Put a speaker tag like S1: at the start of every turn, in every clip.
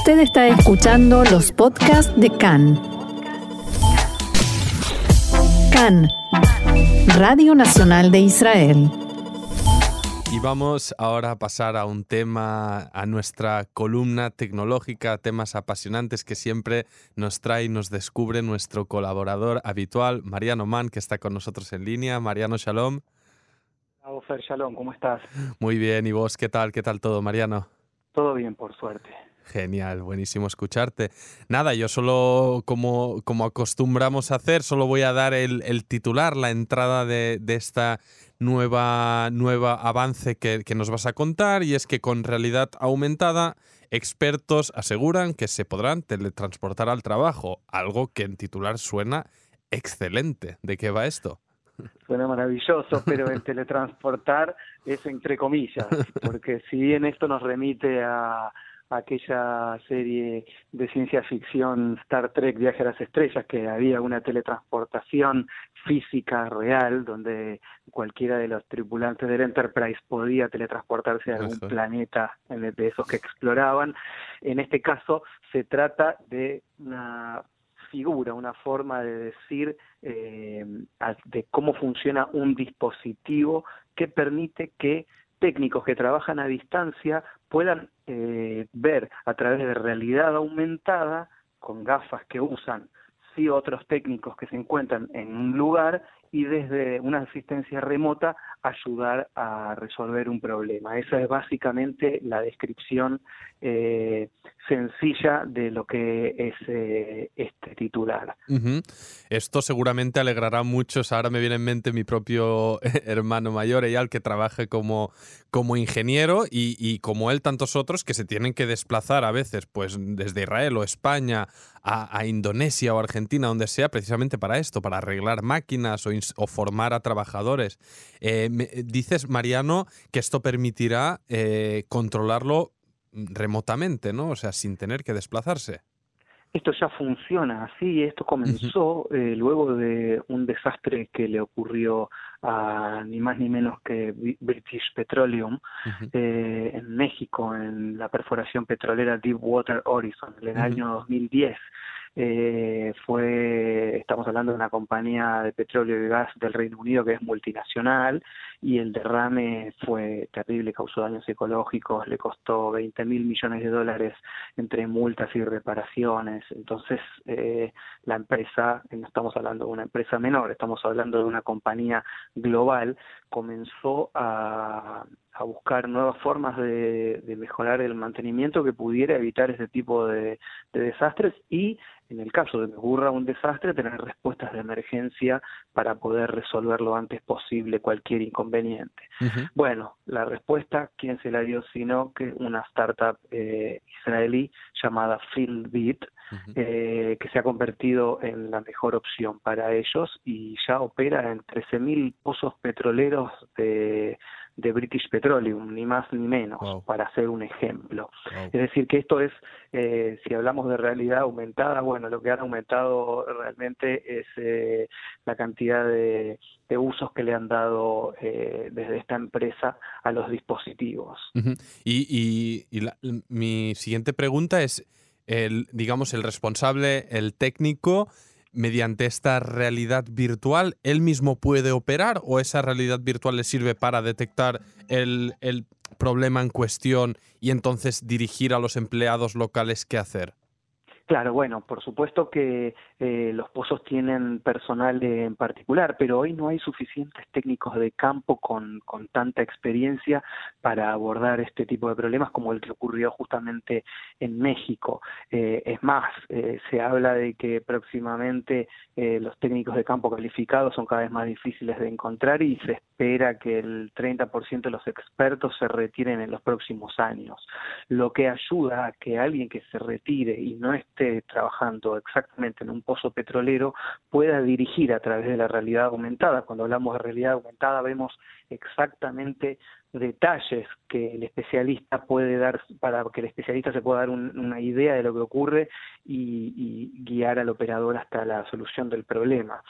S1: Usted está escuchando los podcasts de CAN. CAN, Radio Nacional de Israel.
S2: Y vamos ahora a pasar a un tema, a nuestra columna tecnológica, temas apasionantes que siempre nos trae y nos descubre nuestro colaborador habitual, Mariano Mann, que está con nosotros en línea. Mariano, shalom.
S3: Fer, shalom, ¿cómo estás?
S2: Muy bien, ¿y vos qué tal? ¿Qué tal todo, Mariano?
S3: Todo bien, por suerte.
S2: Genial, buenísimo escucharte. Nada, yo solo, como, como acostumbramos a hacer, solo voy a dar el, titular, la entrada de, de, esta nueva, nueva avance que, que, nos vas a contar, y es que con realidad aumentada, expertos aseguran que se podrán teletransportar al trabajo, algo que en titular suena excelente. ¿De qué va esto?
S3: Suena maravilloso, pero el teletransportar es entre comillas, porque si bien esto nos remite a aquella serie de ciencia ficción Star Trek Viaje a las Estrellas, que había una teletransportación física real, donde cualquiera de los tripulantes del Enterprise podía teletransportarse a algún planeta de esos que exploraban. En este caso se trata de una figura, una forma de decir eh, de cómo funciona un dispositivo que permite que técnicos que trabajan a distancia puedan eh, ver a través de realidad aumentada, con gafas que usan sí otros técnicos que se encuentran en un lugar y desde una asistencia remota ayudar a resolver un problema. Esa es básicamente la descripción eh, sencilla de lo que es eh, este titular.
S2: Esto seguramente alegrará a muchos. Ahora me viene en mente mi propio hermano mayor, Eyal, que trabaja como, como ingeniero y, y, como él tantos otros que se tienen que desplazar a veces pues desde Israel o España a, Indonesia o Argentina, donde sea, precisamente para esto, para arreglar máquinas o, o formar a trabajadores. Eh, dices, Mariano, que esto permitirá eh, controlarlo remotamente, ¿no? O sea, sin tener que desplazarse.
S3: Esto ya funciona así, esto comenzó eh, luego de un desastre que le ocurrió a ni más ni menos que British Petroleum eh, en México, en la perforación petrolera Deepwater Horizon, en el año 2010 eh, fue, estamos hablando de una compañía de petróleo y gas del Reino Unido que es multinacional y el derrame fue terrible, causó daños ecológicos, le costó 20 mil millones de dólares entre multas y reparaciones. Entonces, eh, la empresa, no estamos hablando de una empresa menor, estamos hablando de una compañía global, comenzó a, a buscar nuevas formas de, de, mejorar el mantenimiento que pudiera evitar ese tipo de, de, desastres y en el caso de que ocurra un desastre tener respuestas de emergencia para poder resolver lo antes posible cualquier inconveniente. Bueno, la respuesta, ¿quién se la dio sino que una startup eh, israelí llamada Fieldbeat, eh, que se ha convertido en la mejor opción para ellos y ya opera en 13.000 pozos petroleros de de British Petroleum, ni más ni menos, para hacer un ejemplo. Es decir, que esto es, eh, si hablamos de realidad aumentada, bueno, lo que han aumentado realmente es eh, la cantidad de, usos que le han dado eh, desde esta empresa a los dispositivos.
S2: Y, y, mi siguiente pregunta es, el, digamos, el responsable, el técnico, mediante esta realidad virtual, él mismo puede operar o esa realidad virtual le sirve para detectar el, el problema en cuestión y entonces dirigir a los empleados locales qué hacer?
S3: Claro, bueno, por supuesto que eh, los pozos tienen personal en particular, pero hoy no hay suficientes técnicos de campo con, con tanta experiencia para abordar este tipo de problemas como el que ocurrió justamente en México. Eh, es más, eh, se habla de que próximamente los técnicos de campo calificados son cada vez más difíciles de encontrar y se espera que el 30% de los expertos se retiren en los próximos años, lo que ayuda a que alguien que se retire y no esté trabajando exactamente en un pozo petrolero pueda dirigir a través de la realidad aumentada. Cuando hablamos de realidad aumentada vemos exactamente detalles que el especialista puede dar para que el especialista se pueda dar una idea de lo que ocurre y, guiar al operador hasta la solución del problema.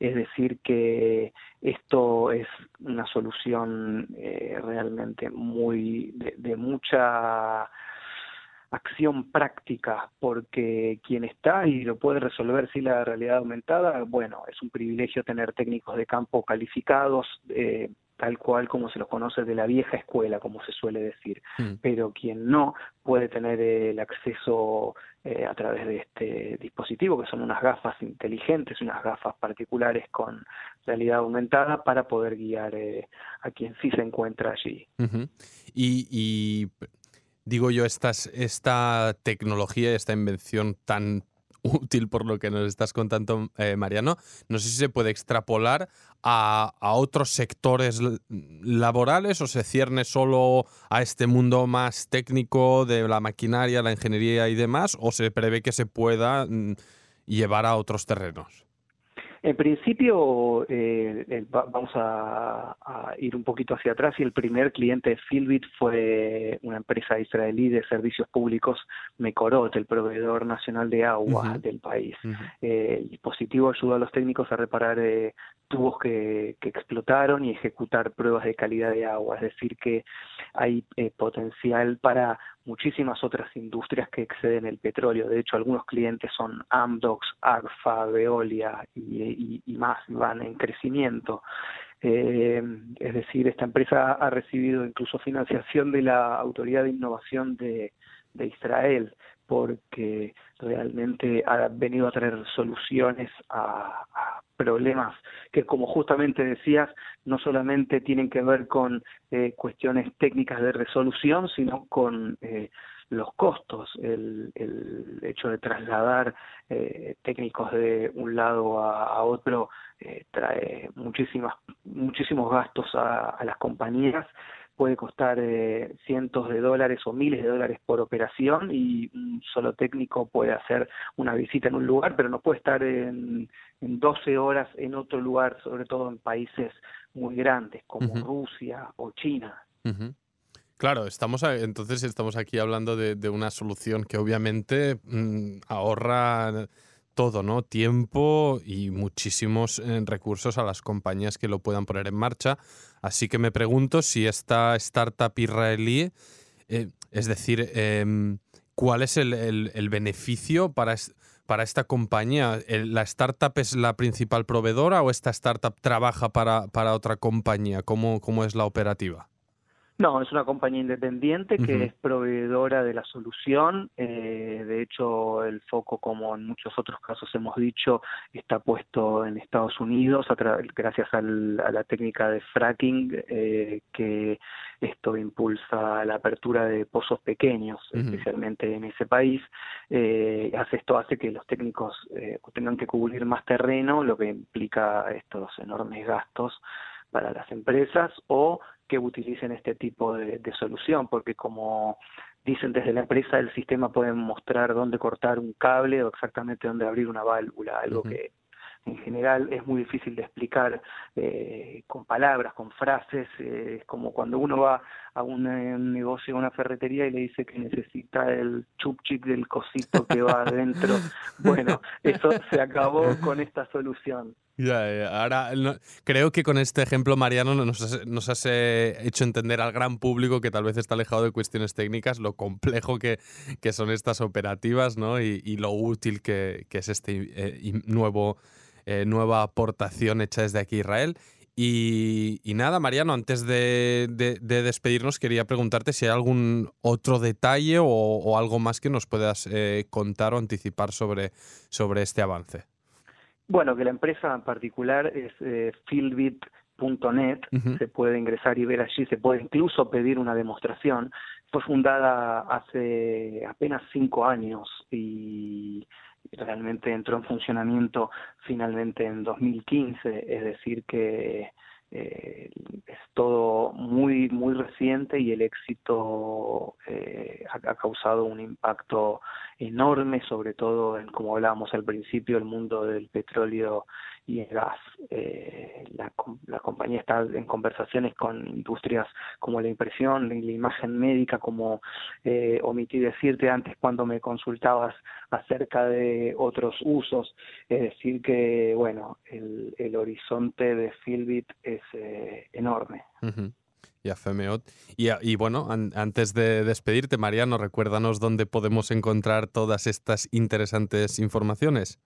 S3: Es decir, que esto es una solución eh, realmente muy de mucha acción práctica, porque quien está y lo puede resolver sin la realidad aumentada, bueno, es un privilegio tener técnicos de campo calificados, eh, tal cual como se los conoce de la vieja escuela, como se suele decir. Hmm. Pero quien no puede tener el acceso eh, a través de este dispositivo, que son unas gafas inteligentes, unas gafas particulares con realidad aumentada para poder guiar eh, a quien sí se encuentra allí.
S2: y, digo yo, esta tecnología, esta invención tan útil por lo que nos estás contando, eh, Mariano. No sé si se puede extrapolar a, otros sectores laborales o se cierne solo a este mundo más técnico de la maquinaria, la ingeniería y demás, o se prevé que se pueda mm, llevar a otros terrenos.
S3: En principio, eh, vamos a, ir un poquito hacia atrás y el primer cliente de Philbit fue una empresa israelí de servicios públicos, Mekorot, el proveedor nacional de agua del país. Eh, el dispositivo ayudó a los técnicos a reparar eh, tubos que, que, explotaron y ejecutar pruebas de calidad de agua, es decir, que hay potencial para muchísimas otras industrias que exceden el petróleo. De hecho, algunos clientes son Amdocs, Agfa, Veolia y, más, van en crecimiento. Eh, es decir, esta empresa ha recibido incluso financiación de la Autoridad de Innovación de, Israel porque realmente ha venido a traer soluciones a, problemas que, como justamente decías, no solamente tienen que ver con eh, cuestiones técnicas de resolución, sino con eh, los costos, el, el, hecho de trasladar eh, técnicos de un lado a, otro trae muchísimas, muchísimos gastos a las compañías puede costar eh, cientos de dólares o miles de dólares por operación y un solo técnico puede hacer una visita en un lugar, pero no puede estar en, en 12 horas en otro lugar, sobre todo en países muy grandes como Rusia o China.
S2: Claro, estamos entonces estamos aquí hablando de, de una solución que obviamente mm, ahorra todo, ¿no? Tiempo y muchísimos eh, recursos a las compañías que lo puedan poner en marcha. Así que me pregunto si esta startup israelí, eh, es decir, em, ¿cuál es el, beneficio para, para esta compañía? ¿La startup es la principal proveedora o esta startup trabaja para, para otra compañía? ¿Cómo, ¿Cómo es la operativa?
S3: No, es una compañía independiente que es proveedora de la solución. Eh, de hecho, el foco, como en muchos otros casos hemos dicho, está puesto en Estados Unidos gracias a la técnica de fracking, eh, que esto impulsa la apertura de pozos pequeños, especialmente en ese país. Eh, esto hace que los técnicos tengan que cubrir más terreno, lo que implica estos enormes gastos para las empresas o que utilicen este tipo de, solución, porque como dicen desde la empresa, el sistema puede mostrar dónde cortar un cable o exactamente dónde abrir una válvula, algo que en general es muy difícil de explicar eh, con palabras, con frases, eh, es como cuando uno va a un, eh, negocio, a una ferretería y le dice que necesita el chupchip del cosito que va adentro. bueno, eso se acabó con esta solución.
S2: Ahora creo que con este ejemplo, Mariano, nos has, nos has hecho entender al gran público que tal vez está alejado de cuestiones técnicas, lo complejo que, son estas operativas ¿no? y, lo útil que, es este nuevo eh, nueva aportación hecha desde aquí Israel. Y, nada, Mariano, antes de, despedirnos, quería preguntarte si hay algún otro detalle o, algo más que nos puedas eh, contar o anticipar sobre, sobre este avance.
S3: Bueno, que la empresa en particular es eh, Philbit.net, se puede ingresar y ver allí, se puede incluso pedir una demostración. Fue fundada hace apenas cinco años y realmente entró en funcionamiento finalmente en 2015, es decir que eh, es todo muy muy reciente y el éxito eh, ha, causado un impacto enorme, sobre todo en como hablábamos al principio, el mundo del petróleo y el gas. Eh, la, la, compañía está en conversaciones con industrias como la impresión, la imagen médica, como eh, omití decirte antes cuando me consultabas acerca de otros usos. Es decir, que bueno, el, el horizonte de Philbit es eh, enorme.
S2: Ya Femeot. Y, y bueno, antes de despedirte, Mariano, recuérdanos dónde podemos encontrar todas estas interesantes informaciones.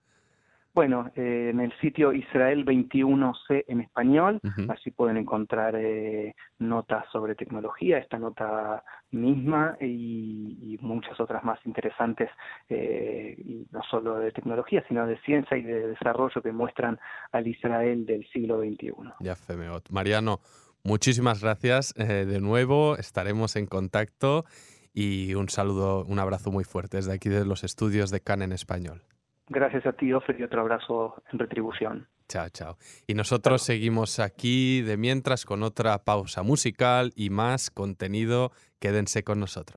S3: Bueno, eh, en el sitio Israel 21C en español, así pueden encontrar eh, notas sobre tecnología, esta nota misma y, muchas otras más interesantes, eh, y no solo de tecnología, sino de ciencia y de desarrollo que muestran al Israel del siglo XXI.
S2: Ya, Femeot. Mariano, muchísimas gracias de nuevo, estaremos en contacto y un saludo, un abrazo muy fuerte desde aquí de los estudios de CAN en español.
S3: Gracias a ti, Ofer, y otro abrazo en retribución.
S2: Chao, chao. Y nosotros seguimos aquí de mientras con otra pausa musical y más contenido. Quédense con nosotros.